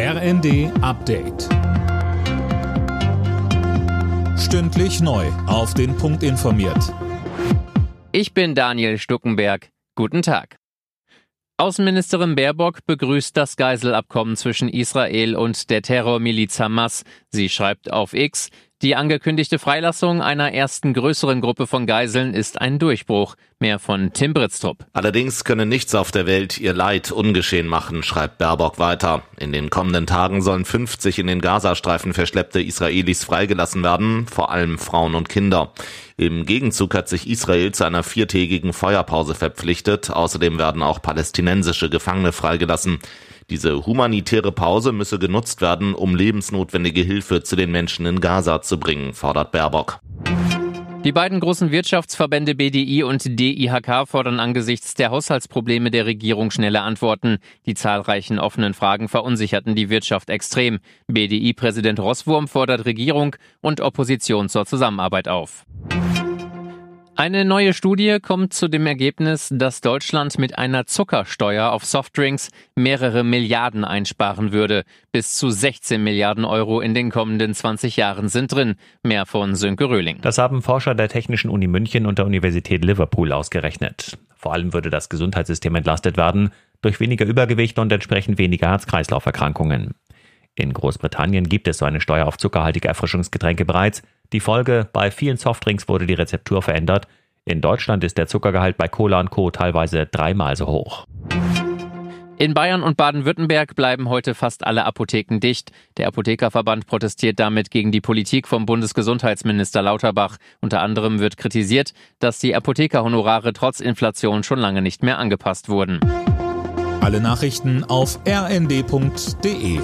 RND Update. Stündlich neu. Auf den Punkt informiert. Ich bin Daniel Stuckenberg. Guten Tag. Außenministerin Baerbock begrüßt das Geiselabkommen zwischen Israel und der Terrormiliz Hamas. Sie schreibt auf X, die angekündigte Freilassung einer ersten größeren Gruppe von Geiseln ist ein Durchbruch. Mehr von Tim Britztrup. Allerdings könne nichts auf der Welt ihr Leid ungeschehen machen, schreibt Baerbock weiter. In den kommenden Tagen sollen 50 in den Gazastreifen verschleppte Israelis freigelassen werden, vor allem Frauen und Kinder. Im Gegenzug hat sich Israel zu einer viertägigen Feuerpause verpflichtet. Außerdem werden auch palästinensische Gefangene freigelassen. Diese humanitäre Pause müsse genutzt werden, um lebensnotwendige Hilfe zu den Menschen in Gaza zu fordert Baerbock. Die beiden großen Wirtschaftsverbände BDI und DIHK fordern angesichts der Haushaltsprobleme der Regierung schnelle Antworten. Die zahlreichen offenen Fragen verunsicherten die Wirtschaft extrem. BDI-Präsident Rosswurm fordert Regierung und Opposition zur Zusammenarbeit auf. Eine neue Studie kommt zu dem Ergebnis, dass Deutschland mit einer Zuckersteuer auf Softdrinks mehrere Milliarden einsparen würde. Bis zu 16 Milliarden Euro in den kommenden 20 Jahren sind drin. Mehr von Sönke Röhling. Das haben Forscher der Technischen Uni München und der Universität Liverpool ausgerechnet. Vor allem würde das Gesundheitssystem entlastet werden durch weniger Übergewicht und entsprechend weniger Herz-Kreislauf-Erkrankungen. In Großbritannien gibt es so eine Steuer auf zuckerhaltige Erfrischungsgetränke bereits. Die Folge, bei vielen Softdrinks wurde die Rezeptur verändert. In Deutschland ist der Zuckergehalt bei Cola und Co. teilweise dreimal so hoch. In Bayern und Baden-Württemberg bleiben heute fast alle Apotheken dicht. Der Apothekerverband protestiert damit gegen die Politik vom Bundesgesundheitsminister Lauterbach. Unter anderem wird kritisiert, dass die Apothekerhonorare trotz Inflation schon lange nicht mehr angepasst wurden. Alle Nachrichten auf rnd.de